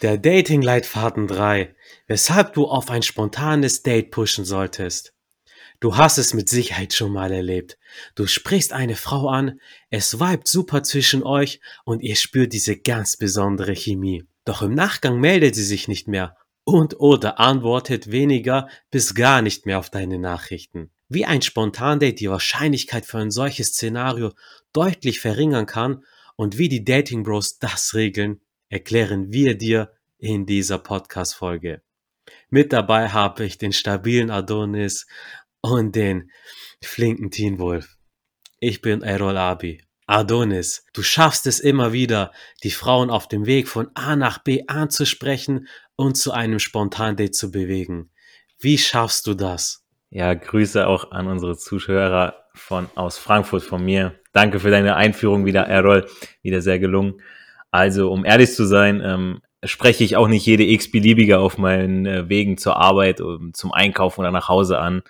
Der Dating-Leitfaden 3. Weshalb du auf ein spontanes Date pushen solltest. Du hast es mit Sicherheit schon mal erlebt. Du sprichst eine Frau an, es vibet super zwischen euch und ihr spürt diese ganz besondere Chemie. Doch im Nachgang meldet sie sich nicht mehr und oder antwortet weniger bis gar nicht mehr auf deine Nachrichten. Wie ein Spontandate die Wahrscheinlichkeit für ein solches Szenario deutlich verringern kann und wie die Dating Bros das regeln, erklären wir dir in dieser Podcast-Folge. Mit dabei habe ich den stabilen Adonis und den flinken Teen Wolf. Ich bin Errol Abi. Adonis, du schaffst es immer wieder, die Frauen auf dem Weg von A nach B anzusprechen und zu einem Spontandate zu bewegen. Wie schaffst du das? Ja, Grüße auch an unsere Zuschauer von aus Frankfurt von mir. Danke für deine Einführung wieder, Errol. Wieder sehr gelungen. Also, um ehrlich zu sein, ähm, spreche ich auch nicht jede x-beliebige auf meinen äh, Wegen zur Arbeit, um, zum Einkaufen oder nach Hause an.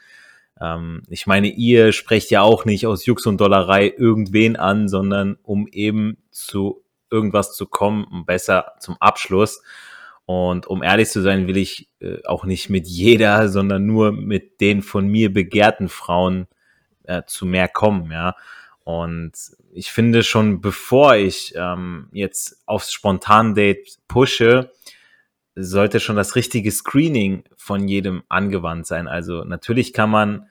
Ähm, ich meine, ihr sprecht ja auch nicht aus Jux und Dollerei irgendwen an, sondern um eben zu irgendwas zu kommen, besser zum Abschluss. Und um ehrlich zu sein, will ich äh, auch nicht mit jeder, sondern nur mit den von mir begehrten Frauen äh, zu mehr kommen, ja. Und ich finde schon, bevor ich ähm, jetzt aufs Spontan-Date pushe, sollte schon das richtige Screening von jedem angewandt sein. Also natürlich kann man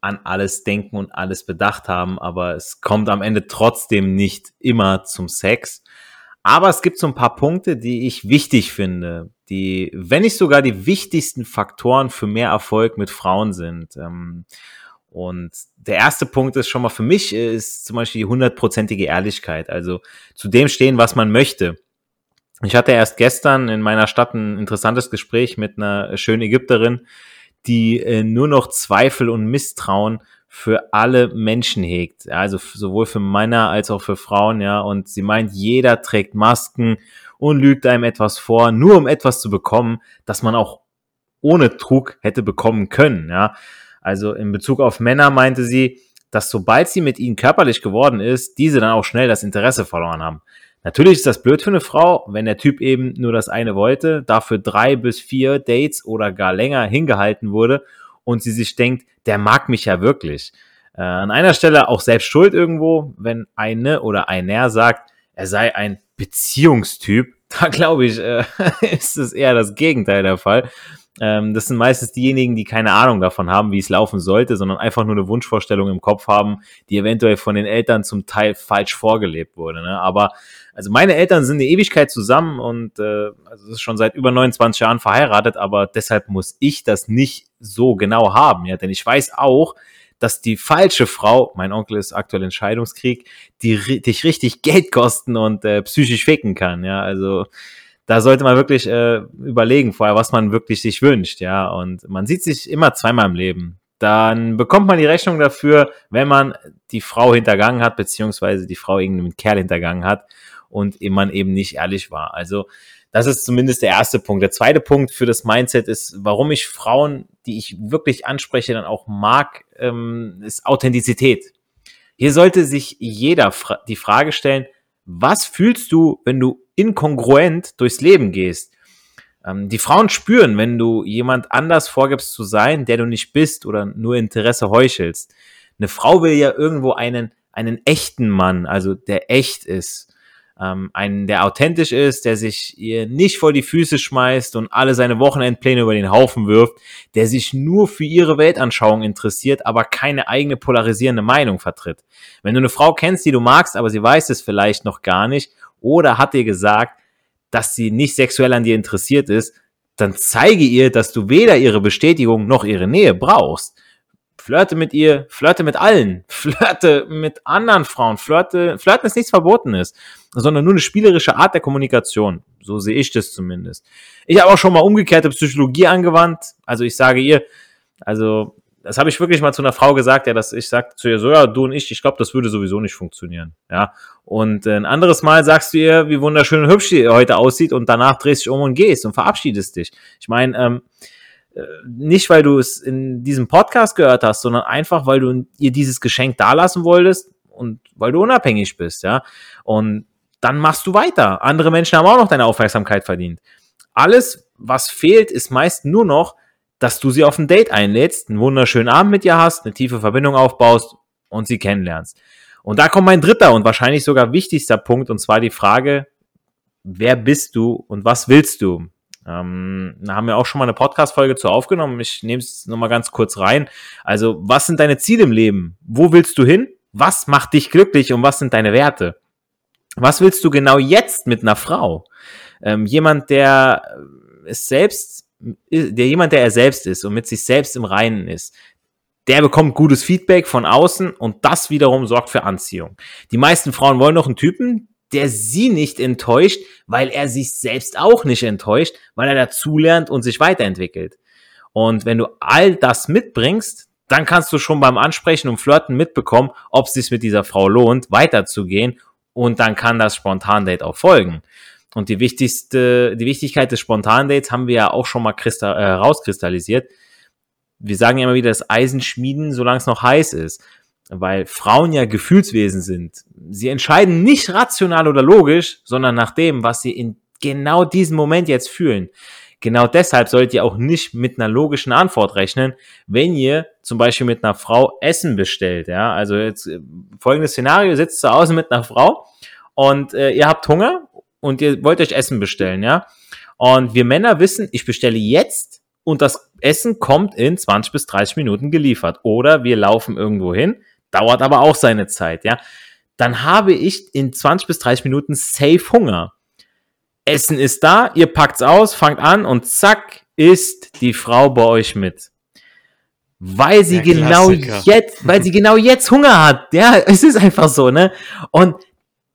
an alles denken und alles bedacht haben, aber es kommt am Ende trotzdem nicht immer zum Sex. Aber es gibt so ein paar Punkte, die ich wichtig finde, die, wenn nicht sogar die wichtigsten Faktoren für mehr Erfolg mit Frauen sind. Ähm, und der erste Punkt ist schon mal für mich, ist zum Beispiel die hundertprozentige Ehrlichkeit. Also zu dem stehen, was man möchte. Ich hatte erst gestern in meiner Stadt ein interessantes Gespräch mit einer schönen Ägypterin, die äh, nur noch Zweifel und Misstrauen für alle Menschen hegt. Also sowohl für Männer als auch für Frauen, ja. Und sie meint, jeder trägt Masken und lügt einem etwas vor, nur um etwas zu bekommen, das man auch ohne Trug hätte bekommen können, ja. Also in Bezug auf Männer meinte sie, dass sobald sie mit ihnen körperlich geworden ist, diese dann auch schnell das Interesse verloren haben. Natürlich ist das blöd für eine Frau, wenn der Typ eben nur das eine wollte, dafür drei bis vier Dates oder gar länger hingehalten wurde und sie sich denkt, der mag mich ja wirklich. Äh, an einer Stelle auch selbst schuld irgendwo, wenn eine oder einer sagt, er sei ein Beziehungstyp. Da glaube ich, äh, ist es eher das Gegenteil der Fall. Ähm, das sind meistens diejenigen, die keine Ahnung davon haben, wie es laufen sollte, sondern einfach nur eine Wunschvorstellung im Kopf haben, die eventuell von den Eltern zum Teil falsch vorgelebt wurde. Ne? Aber also meine Eltern sind eine Ewigkeit zusammen und äh, also ist schon seit über 29 Jahren verheiratet, aber deshalb muss ich das nicht so genau haben, ja, denn ich weiß auch, dass die falsche Frau, mein Onkel ist aktuell in Scheidungskrieg, die dich richtig Geld kosten und äh, psychisch ficken kann, ja, also da sollte man wirklich äh, überlegen vorher, was man wirklich sich wünscht, ja. Und man sieht sich immer zweimal im Leben. Dann bekommt man die Rechnung dafür, wenn man die Frau hintergangen hat, beziehungsweise die Frau irgendeinen Kerl hintergangen hat und man eben nicht ehrlich war. Also das ist zumindest der erste Punkt. Der zweite Punkt für das Mindset ist, warum ich Frauen, die ich wirklich anspreche, dann auch mag, ähm, ist Authentizität. Hier sollte sich jeder fra die Frage stellen, was fühlst du, wenn du inkongruent durchs Leben gehst? Ähm, die Frauen spüren, wenn du jemand anders vorgibst zu sein, der du nicht bist oder nur Interesse heuchelst. Eine Frau will ja irgendwo einen, einen echten Mann, also der echt ist ähm, einen, der authentisch ist, der sich ihr nicht vor die Füße schmeißt und alle seine Wochenendpläne über den Haufen wirft, der sich nur für ihre Weltanschauung interessiert, aber keine eigene polarisierende Meinung vertritt. Wenn du eine Frau kennst, die du magst, aber sie weiß es vielleicht noch gar nicht oder hat dir gesagt, dass sie nicht sexuell an dir interessiert ist, dann zeige ihr, dass du weder ihre Bestätigung noch ihre Nähe brauchst flirte mit ihr, flirte mit allen, flirte mit anderen Frauen, flirte, flirten ist nichts Verbotenes, sondern nur eine spielerische Art der Kommunikation. So sehe ich das zumindest. Ich habe auch schon mal umgekehrte Psychologie angewandt. Also ich sage ihr, also das habe ich wirklich mal zu einer Frau gesagt, ja, dass ich sagte zu ihr so, ja, du und ich, ich glaube, das würde sowieso nicht funktionieren, ja. Und ein anderes Mal sagst du ihr, wie wunderschön und hübsch sie heute aussieht und danach drehst du dich um und gehst und verabschiedest dich. Ich meine, ähm, äh, nicht, weil du es in diesem Podcast gehört hast, sondern einfach, weil du ihr dieses Geschenk dalassen wolltest und weil du unabhängig bist, ja. Und dann machst du weiter. Andere Menschen haben auch noch deine Aufmerksamkeit verdient. alles, was fehlt, ist meist nur noch, dass du sie auf ein Date einlädst, einen wunderschönen Abend mit ihr hast, eine tiefe Verbindung aufbaust und sie kennenlernst. Und da kommt mein dritter und wahrscheinlich sogar wichtigster Punkt, und zwar die Frage, wer bist du und was willst du? Ähm, da haben wir auch schon mal eine Podcast-Folge zu aufgenommen. Ich nehme es nochmal ganz kurz rein. Also, was sind deine Ziele im Leben? Wo willst du hin? Was macht dich glücklich und was sind deine Werte? Was willst du genau jetzt mit einer Frau? Ähm, jemand, der es selbst, der jemand, der er selbst ist und mit sich selbst im Reinen ist, der bekommt gutes Feedback von außen und das wiederum sorgt für Anziehung. Die meisten Frauen wollen noch einen Typen, der sie nicht enttäuscht, weil er sich selbst auch nicht enttäuscht, weil er dazulernt und sich weiterentwickelt. Und wenn du all das mitbringst, dann kannst du schon beim Ansprechen und Flirten mitbekommen, ob es sich mit dieser Frau lohnt, weiterzugehen und dann kann das Spontan-Date auch folgen. Und die wichtigste, die Wichtigkeit des Spontan-Dates haben wir ja auch schon mal äh, rauskristallisiert. Wir sagen ja immer wieder, das Eisen schmieden, solange es noch heiß ist weil Frauen ja Gefühlswesen sind. Sie entscheiden nicht rational oder logisch, sondern nach dem, was sie in genau diesem Moment jetzt fühlen. Genau deshalb solltet ihr auch nicht mit einer logischen Antwort rechnen, wenn ihr zum Beispiel mit einer Frau Essen bestellt. Ja, also jetzt äh, folgendes Szenario: sitzt zu Hause mit einer Frau und äh, ihr habt Hunger und ihr wollt euch Essen bestellen. Ja, und wir Männer wissen, ich bestelle jetzt und das Essen kommt in 20 bis 30 Minuten geliefert. Oder wir laufen irgendwo hin, dauert aber auch seine Zeit, ja. Dann habe ich in 20 bis 30 Minuten safe Hunger. Essen ist da, ihr packt's aus, fangt an und zack, ist die Frau bei euch mit. Weil sie Der genau Klassiker. jetzt, weil sie genau jetzt Hunger hat. Ja, es ist einfach so, ne? Und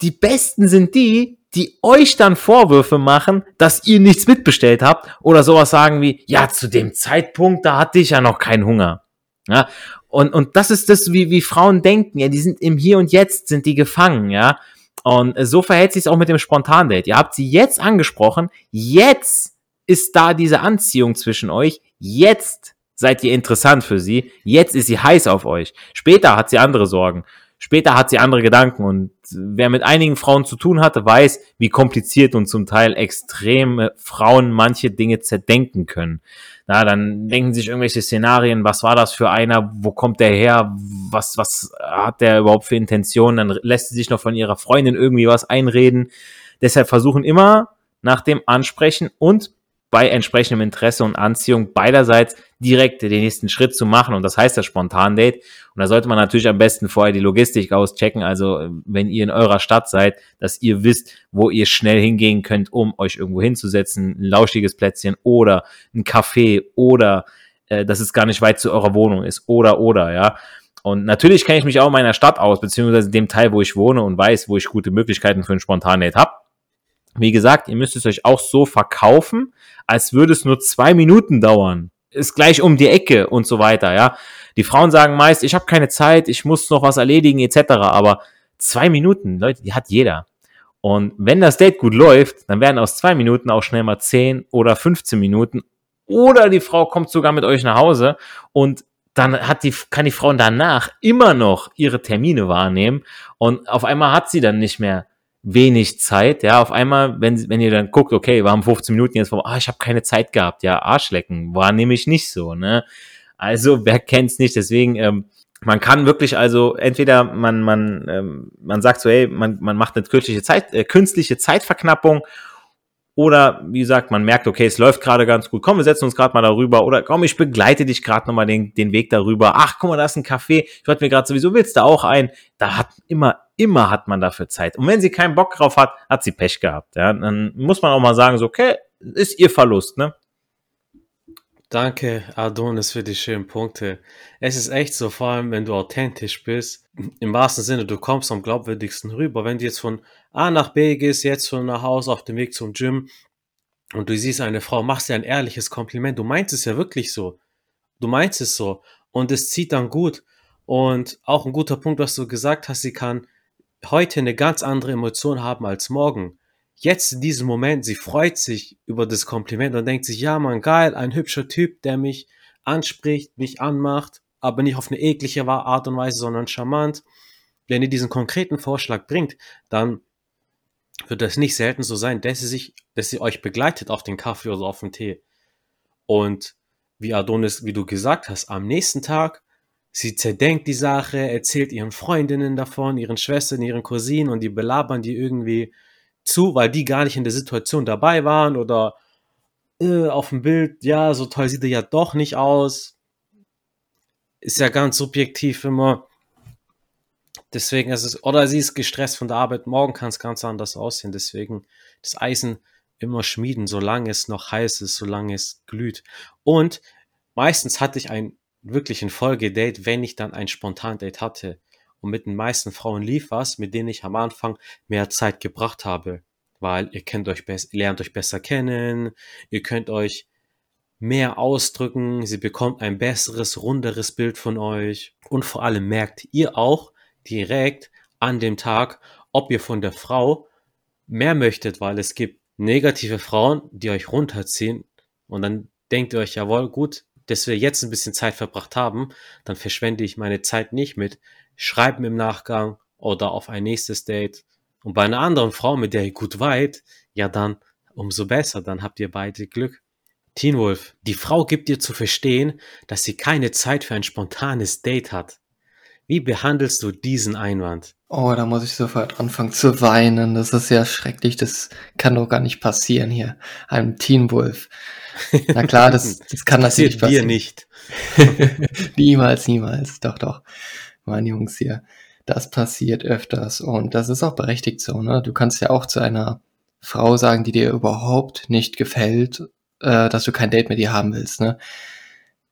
die besten sind die, die euch dann Vorwürfe machen, dass ihr nichts mitbestellt habt oder sowas sagen wie, ja, zu dem Zeitpunkt, da hatte ich ja noch keinen Hunger. Ja, und, und das ist das, wie, wie Frauen denken, ja, die sind im Hier und Jetzt, sind die gefangen, ja. Und so verhält sich es auch mit dem Spontandate. Ihr habt sie jetzt angesprochen, jetzt ist da diese Anziehung zwischen euch, jetzt seid ihr interessant für sie, jetzt ist sie heiß auf euch. Später hat sie andere Sorgen. Später hat sie andere Gedanken und wer mit einigen Frauen zu tun hatte, weiß, wie kompliziert und zum Teil extreme Frauen manche Dinge zerdenken können. Na, dann denken sich irgendwelche Szenarien, was war das für einer, wo kommt der her, was, was hat der überhaupt für Intentionen, dann lässt sie sich noch von ihrer Freundin irgendwie was einreden. Deshalb versuchen immer nach dem Ansprechen und bei entsprechendem Interesse und Anziehung beiderseits direkt den nächsten Schritt zu machen. Und das heißt das Spontan-Date. Und da sollte man natürlich am besten vorher die Logistik auschecken. Also wenn ihr in eurer Stadt seid, dass ihr wisst, wo ihr schnell hingehen könnt, um euch irgendwo hinzusetzen. Ein lauschiges Plätzchen oder ein Café oder äh, dass es gar nicht weit zu eurer Wohnung ist. Oder, oder, ja. Und natürlich kenne ich mich auch in meiner Stadt aus, beziehungsweise dem Teil, wo ich wohne und weiß, wo ich gute Möglichkeiten für ein Spontan-Date habe. Wie gesagt, ihr müsst es euch auch so verkaufen, als würde es nur zwei Minuten dauern. Ist gleich um die Ecke und so weiter, ja. Die Frauen sagen meist, ich habe keine Zeit, ich muss noch was erledigen, etc. Aber zwei Minuten, Leute, die hat jeder. Und wenn das Date gut läuft, dann werden aus zwei Minuten auch schnell mal zehn oder 15 Minuten. Oder die Frau kommt sogar mit euch nach Hause und dann hat die, kann die Frau danach immer noch ihre Termine wahrnehmen und auf einmal hat sie dann nicht mehr wenig Zeit, ja, auf einmal, wenn, wenn ihr dann guckt, okay, wir haben 15 Minuten jetzt, ah, ich habe keine Zeit gehabt, ja, Arschlecken, war nämlich nicht so, ne? Also, wer kennt's nicht, deswegen, ähm, man kann wirklich also entweder man man ähm, man sagt so hey man man macht eine künstliche Zeit äh, künstliche Zeitverknappung oder wie gesagt, man merkt, okay, es läuft gerade ganz gut. Komm, wir setzen uns gerade mal darüber. Oder komm, ich begleite dich gerade nochmal den, den Weg darüber. Ach, guck mal, da ist ein Café. Ich wollte mir gerade sowieso, willst du auch ein? Da hat immer, immer hat man dafür Zeit. Und wenn sie keinen Bock drauf hat, hat sie Pech gehabt. Ja, dann muss man auch mal sagen, so, okay, ist ihr Verlust, ne? Danke, Adonis, für die schönen Punkte. Es ist echt so, vor allem wenn du authentisch bist, im wahrsten Sinne, du kommst am glaubwürdigsten rüber. Wenn du jetzt von A nach B gehst, jetzt von nach Hause auf dem Weg zum Gym und du siehst eine Frau, machst dir ein ehrliches Kompliment. Du meinst es ja wirklich so. Du meinst es so. Und es zieht dann gut. Und auch ein guter Punkt, was du gesagt hast, sie kann heute eine ganz andere Emotion haben als morgen jetzt in diesem Moment, sie freut sich über das Kompliment und denkt sich, ja man, geil, ein hübscher Typ, der mich anspricht, mich anmacht, aber nicht auf eine eklige Art und Weise, sondern charmant. Wenn ihr diesen konkreten Vorschlag bringt, dann wird es nicht selten so sein, dass sie sich, dass sie euch begleitet auf den Kaffee oder auf den Tee. Und wie Adonis, wie du gesagt hast, am nächsten Tag, sie zerdenkt die Sache, erzählt ihren Freundinnen davon, ihren Schwestern, ihren Cousinen und die belabern die irgendwie zu, weil die gar nicht in der Situation dabei waren oder äh, auf dem Bild, ja, so toll sieht er ja doch nicht aus. Ist ja ganz subjektiv immer. Deswegen ist es, oder sie ist gestresst von der Arbeit, morgen kann es ganz anders aussehen. Deswegen das Eisen immer schmieden, solange es noch heiß ist, solange es glüht. Und meistens hatte ich ein wirklich ein Folgedate, wenn ich dann ein Spontan-Date hatte. Und mit den meisten Frauen lief was, mit denen ich am Anfang mehr Zeit gebracht habe. Weil ihr kennt euch besser, lernt euch besser kennen, ihr könnt euch mehr ausdrücken, sie bekommt ein besseres, runderes Bild von euch. Und vor allem merkt ihr auch direkt an dem Tag, ob ihr von der Frau mehr möchtet, weil es gibt negative Frauen, die euch runterziehen und dann denkt ihr euch, jawohl, gut, dass wir jetzt ein bisschen Zeit verbracht haben, dann verschwende ich meine Zeit nicht mit Schreiben im Nachgang oder auf ein nächstes Date. Und bei einer anderen Frau, mit der ihr gut weit, ja dann umso besser, dann habt ihr beide Glück. Teen Wolf, die Frau gibt dir zu verstehen, dass sie keine Zeit für ein spontanes Date hat. Wie behandelst du diesen Einwand? Oh, da muss ich sofort anfangen zu weinen. Das ist ja schrecklich. Das kann doch gar nicht passieren hier. Einem Teen Wolf. Na klar, das, das kann das natürlich passieren. dir nicht. niemals, niemals. Doch, doch. Meine Jungs hier. Das passiert öfters und das ist auch berechtigt so, ne? Du kannst ja auch zu einer Frau sagen, die dir überhaupt nicht gefällt, äh, dass du kein Date mit ihr haben willst, ne?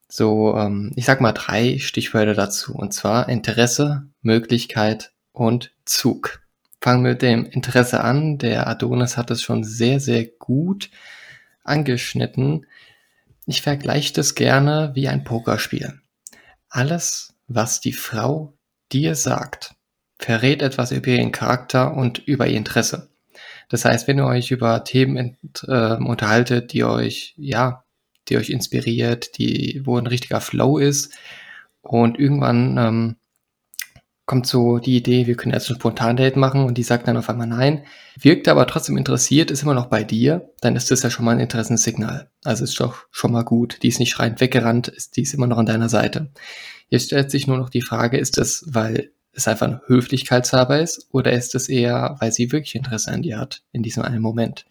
So, ähm, ich sag mal drei Stichwörter dazu. Und zwar Interesse, Möglichkeit und Zug. Fangen wir mit dem Interesse an. Der Adonis hat es schon sehr, sehr gut angeschnitten. Ich vergleiche das gerne wie ein Pokerspiel. Alles, was die Frau dir sagt, verrät etwas über ihren Charakter und über ihr Interesse. Das heißt, wenn ihr euch über Themen äh, unterhaltet, die euch, ja, die euch inspiriert, die, wo ein richtiger Flow ist und irgendwann ähm, kommt so die Idee, wir können jetzt ein Spontan-Date machen und die sagt dann auf einmal nein, wirkt aber trotzdem interessiert, ist immer noch bei dir, dann ist das ja schon mal ein Interessenssignal. Also ist doch schon mal gut. Die ist nicht schreiend weggerannt, ist, die ist immer noch an deiner Seite. Jetzt stellt sich nur noch die Frage, ist das, weil es einfach ein Höflichkeitshaber ist oder ist es eher, weil sie wirklich Interesse an dir hat in diesem einen Moment?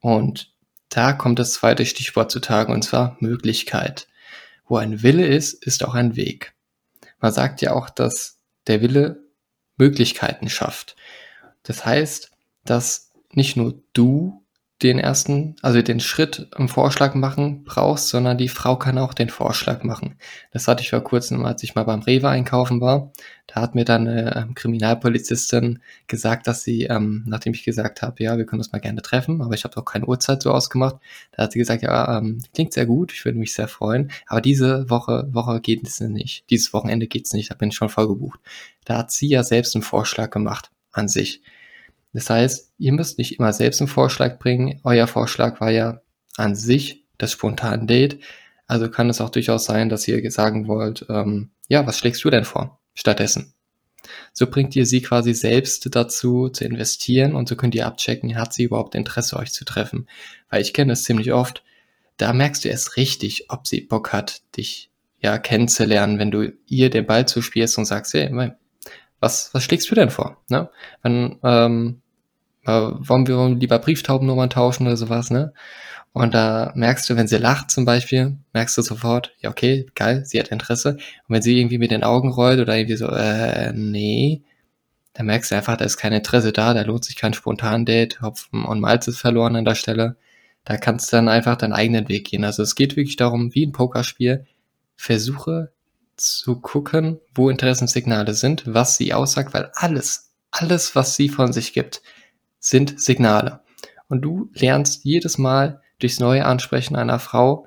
Und da kommt das zweite Stichwort zutage und zwar Möglichkeit. Wo ein Wille ist, ist auch ein Weg. Man sagt ja auch, dass der Wille Möglichkeiten schafft. Das heißt, dass nicht nur du den ersten, also den Schritt im Vorschlag machen brauchst, sondern die Frau kann auch den Vorschlag machen. Das hatte ich vor kurzem, als ich mal beim Rewe einkaufen war. Da hat mir dann eine ähm, Kriminalpolizistin gesagt, dass sie, ähm, nachdem ich gesagt habe, ja, wir können uns mal gerne treffen, aber ich habe auch keine Uhrzeit so ausgemacht, da hat sie gesagt, ja, ähm, klingt sehr gut, ich würde mich sehr freuen, aber diese Woche, Woche geht es nicht. Dieses Wochenende geht es nicht, da bin ich schon voll gebucht. Da hat sie ja selbst einen Vorschlag gemacht an sich. Das heißt, ihr müsst nicht immer selbst einen Vorschlag bringen. Euer Vorschlag war ja an sich das spontane Date. Also kann es auch durchaus sein, dass ihr sagen wollt, ähm, ja, was schlägst du denn vor stattdessen? So bringt ihr sie quasi selbst dazu zu investieren und so könnt ihr abchecken, hat sie überhaupt Interesse, euch zu treffen. Weil ich kenne das ziemlich oft. Da merkst du erst richtig, ob sie Bock hat, dich ja kennenzulernen, wenn du ihr den Ball zuspielst und sagst, hey, was, was schlägst du denn vor? Ne? Wenn, ähm, äh, wollen wir lieber Brieftaubennummern tauschen oder sowas, ne? Und da merkst du, wenn sie lacht zum Beispiel, merkst du sofort, ja, okay, geil, sie hat Interesse. Und wenn sie irgendwie mit den Augen rollt oder irgendwie so, äh, nee, dann merkst du einfach, da ist kein Interesse da, da lohnt sich kein Spontan-Date, Hopfen und Malz ist verloren an der Stelle. Da kannst du dann einfach deinen eigenen Weg gehen. Also es geht wirklich darum, wie ein Pokerspiel, versuche zu gucken, wo Interessenssignale sind, was sie aussagt, weil alles, alles, was sie von sich gibt, sind Signale. Und du lernst jedes Mal durchs neue Ansprechen einer Frau,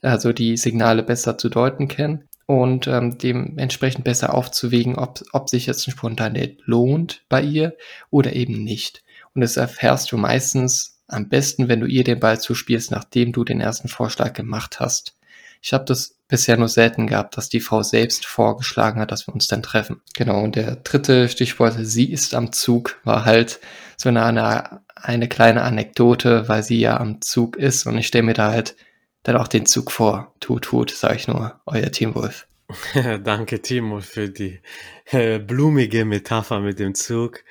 also die Signale besser zu deuten kennen und ähm, dementsprechend besser aufzuwägen, ob, ob sich jetzt ein Spontanität lohnt bei ihr oder eben nicht. Und das erfährst du meistens am besten, wenn du ihr den Ball zuspielst, nachdem du den ersten Vorschlag gemacht hast. Ich habe das bisher nur selten gehabt, dass die Frau selbst vorgeschlagen hat, dass wir uns dann treffen. Genau, und der dritte Stichwort, sie ist am Zug, war halt so eine, eine, eine kleine Anekdote, weil sie ja am Zug ist und ich stelle mir da halt dann auch den Zug vor. Tut, tut, sag ich nur, euer Team Wolf. Danke, Timo, für die äh, blumige Metapher mit dem Zug.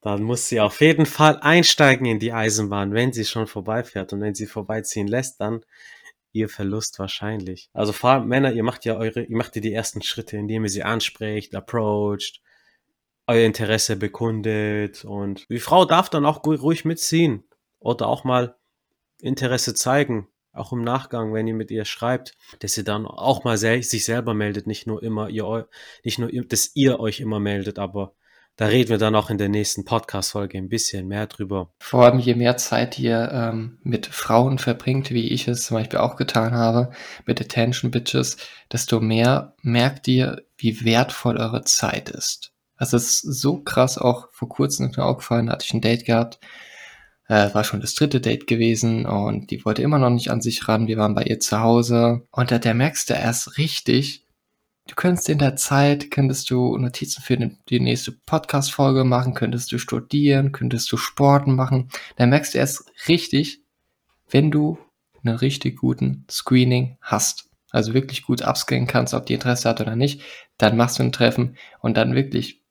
Dann muss sie auf jeden Fall einsteigen in die Eisenbahn, wenn sie schon vorbeifährt. Und wenn sie vorbeiziehen lässt, dann ihr Verlust wahrscheinlich. Also vor allem Männer, ihr macht ja eure, ihr macht ja die ersten Schritte, indem ihr sie anspricht, approacht, euer Interesse bekundet und die Frau darf dann auch ruhig mitziehen oder auch mal Interesse zeigen, auch im Nachgang, wenn ihr mit ihr schreibt, dass ihr dann auch mal sich selber meldet, nicht nur immer ihr, nicht nur, dass ihr euch immer meldet, aber da reden wir dann auch in der nächsten Podcast-Folge ein bisschen mehr drüber. Vor allem, je mehr Zeit ihr ähm, mit Frauen verbringt, wie ich es zum Beispiel auch getan habe, mit Attention Bitches, desto mehr merkt ihr, wie wertvoll eure Zeit ist. Also es ist so krass, auch vor kurzem ist mir aufgefallen, da hatte ich ein Date gehabt, äh, war schon das dritte Date gewesen und die wollte immer noch nicht an sich ran. Wir waren bei ihr zu Hause und da, da merkst du erst richtig, du könntest in der Zeit, könntest du Notizen für die nächste Podcast-Folge machen, könntest du studieren, könntest du Sporten machen. Da merkst du erst richtig, wenn du einen richtig guten Screening hast. Also wirklich gut abscannen kannst, ob die Interesse hat oder nicht, dann machst du ein Treffen und dann wirklich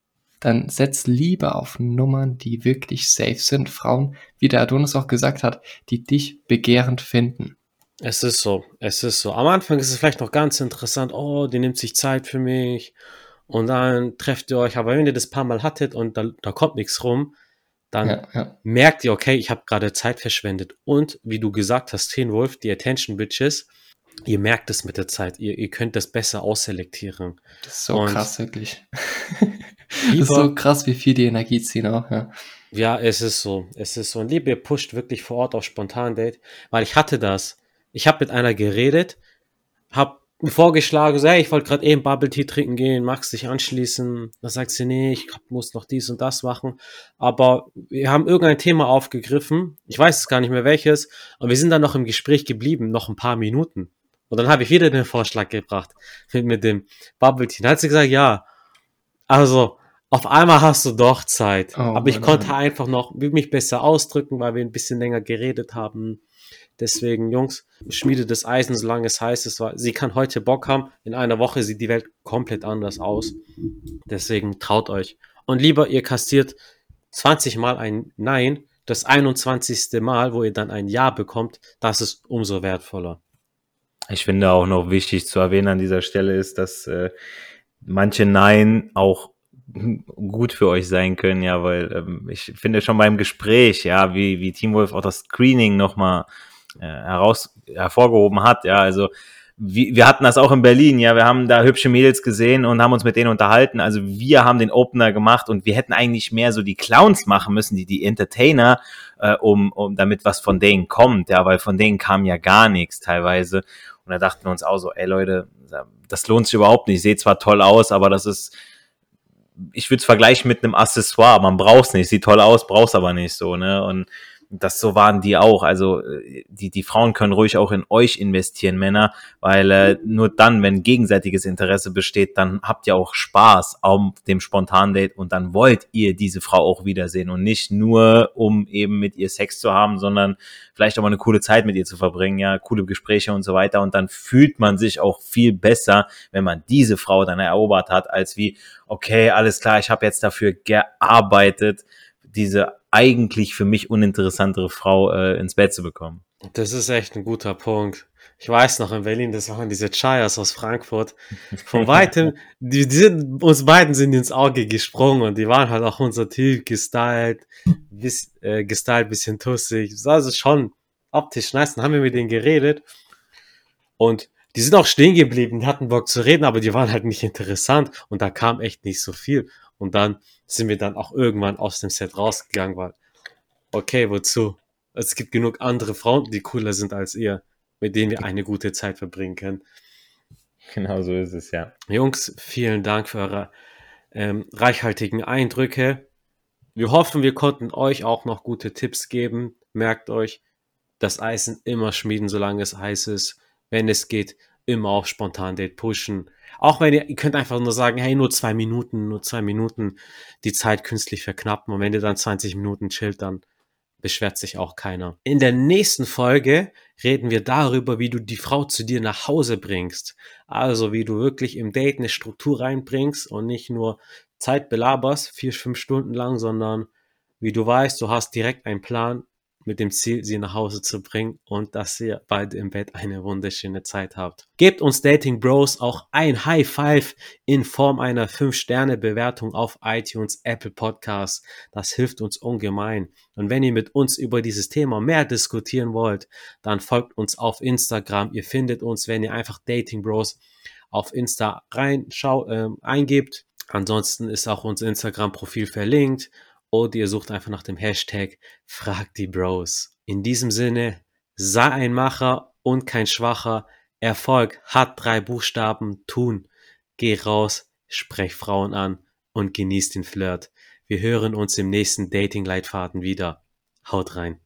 dann setz lieber auf Nummern, die wirklich safe sind. Frauen, wie der Adonis auch gesagt hat, die dich begehrend finden. Es ist so, es ist so. Am Anfang ist es vielleicht noch ganz interessant, oh, die nimmt sich Zeit für mich und dann trefft ihr euch, aber wenn ihr das paar Mal hattet und da, da kommt nichts rum, dann ja, ja. merkt ihr, okay, ich habe gerade Zeit verschwendet. Und wie du gesagt hast, Teen Wolf, die Attention Bitches, ihr merkt es mit der Zeit, ihr, ihr könnt das besser ausselektieren. Das ist so und krass, wirklich. das ist so krass, wie viel die Energie ziehen auch, ja. Ja, es ist so. Es ist so. Und Liebe pusht wirklich vor Ort auf Spontan-Date, weil ich hatte das. Ich habe mit einer geredet, habe vorgeschlagen, so, hey, ich wollte gerade eben Bubble Tea trinken gehen, magst dich anschließen? Da sagt sie, nee, ich muss noch dies und das machen. Aber wir haben irgendein Thema aufgegriffen, ich weiß es gar nicht mehr welches, und wir sind dann noch im Gespräch geblieben, noch ein paar Minuten. Und dann habe ich wieder den Vorschlag gebracht mit, mit dem Bubble Tea. Dann hat sie gesagt, ja, also auf einmal hast du doch Zeit. Oh, Aber ich konnte einfach noch mich besser ausdrücken, weil wir ein bisschen länger geredet haben. Deswegen, Jungs, schmiede das Eisen, solange es heiß ist. Sie kann heute Bock haben. In einer Woche sieht die Welt komplett anders aus. Deswegen traut euch. Und lieber, ihr kastiert 20 Mal ein Nein. Das 21. Mal, wo ihr dann ein Ja bekommt, das ist umso wertvoller. Ich finde auch noch wichtig zu erwähnen an dieser Stelle ist, dass äh, manche Nein auch gut für euch sein können, ja, weil ähm, ich finde schon beim Gespräch, ja, wie, wie Team Wolf auch das Screening nochmal äh, heraus hervorgehoben hat, ja, also wir hatten das auch in Berlin, ja, wir haben da hübsche Mädels gesehen und haben uns mit denen unterhalten. Also wir haben den Opener gemacht und wir hätten eigentlich mehr so die Clowns machen müssen, die die Entertainer, äh, um, um damit was von denen kommt, ja, weil von denen kam ja gar nichts teilweise. Und da dachten wir uns auch so, ey Leute, das lohnt sich überhaupt nicht. Sieht zwar toll aus, aber das ist, ich würde es vergleichen mit einem Accessoire. Man braucht es nicht, sieht toll aus, brauchst aber nicht so, ne? Und das so waren die auch. Also äh, die, die Frauen können ruhig auch in euch investieren, Männer, weil äh, nur dann, wenn gegenseitiges Interesse besteht, dann habt ihr auch Spaß auf dem Spontan-Date und dann wollt ihr diese Frau auch wiedersehen und nicht nur, um eben mit ihr Sex zu haben, sondern vielleicht auch mal eine coole Zeit mit ihr zu verbringen, ja, coole Gespräche und so weiter. Und dann fühlt man sich auch viel besser, wenn man diese Frau dann erobert hat, als wie, okay, alles klar, ich habe jetzt dafür gearbeitet, diese eigentlich für mich uninteressantere Frau äh, ins Bett zu bekommen. Das ist echt ein guter Punkt. Ich weiß noch in Berlin, das waren diese Chayas aus Frankfurt. Von weitem, die, die sind, uns beiden sind ins Auge gesprungen und die waren halt auch unser Typ gestylt, bis, äh, gestylt, bisschen tussig. Also schon optisch nice. Dann haben wir mit denen geredet und die sind auch stehen geblieben, die hatten Bock zu reden, aber die waren halt nicht interessant und da kam echt nicht so viel. Und dann sind wir dann auch irgendwann aus dem Set rausgegangen, weil, okay, wozu? Es gibt genug andere Frauen, die cooler sind als ihr, mit denen wir eine gute Zeit verbringen können. Genau so ist es, ja. Jungs, vielen Dank für eure ähm, reichhaltigen Eindrücke. Wir hoffen, wir konnten euch auch noch gute Tipps geben. Merkt euch, das Eisen immer schmieden, solange es heiß ist. Wenn es geht, immer auf spontan Date pushen. Auch wenn ihr, ihr könnt einfach nur sagen, hey, nur zwei Minuten, nur zwei Minuten die Zeit künstlich verknappen. Und wenn ihr dann 20 Minuten chillt, dann beschwert sich auch keiner. In der nächsten Folge reden wir darüber, wie du die Frau zu dir nach Hause bringst. Also wie du wirklich im Date eine Struktur reinbringst und nicht nur Zeit belaberst, vier, fünf Stunden lang, sondern wie du weißt, du hast direkt einen Plan, mit dem Ziel, sie nach Hause zu bringen und dass ihr beide im Bett eine wunderschöne Zeit habt. Gebt uns Dating Bros auch ein High Five in Form einer 5-Sterne-Bewertung auf iTunes, Apple Podcasts. Das hilft uns ungemein. Und wenn ihr mit uns über dieses Thema mehr diskutieren wollt, dann folgt uns auf Instagram. Ihr findet uns, wenn ihr einfach Dating Bros auf Insta reinschaut, äh, eingebt. Ansonsten ist auch unser Instagram-Profil verlinkt oder ihr sucht einfach nach dem Hashtag Frag die Bros. In diesem Sinne, sei ein Macher und kein Schwacher. Erfolg hat drei Buchstaben, tun. Geh raus, sprech Frauen an und genieß den Flirt. Wir hören uns im nächsten Dating-Leitfaden wieder. Haut rein.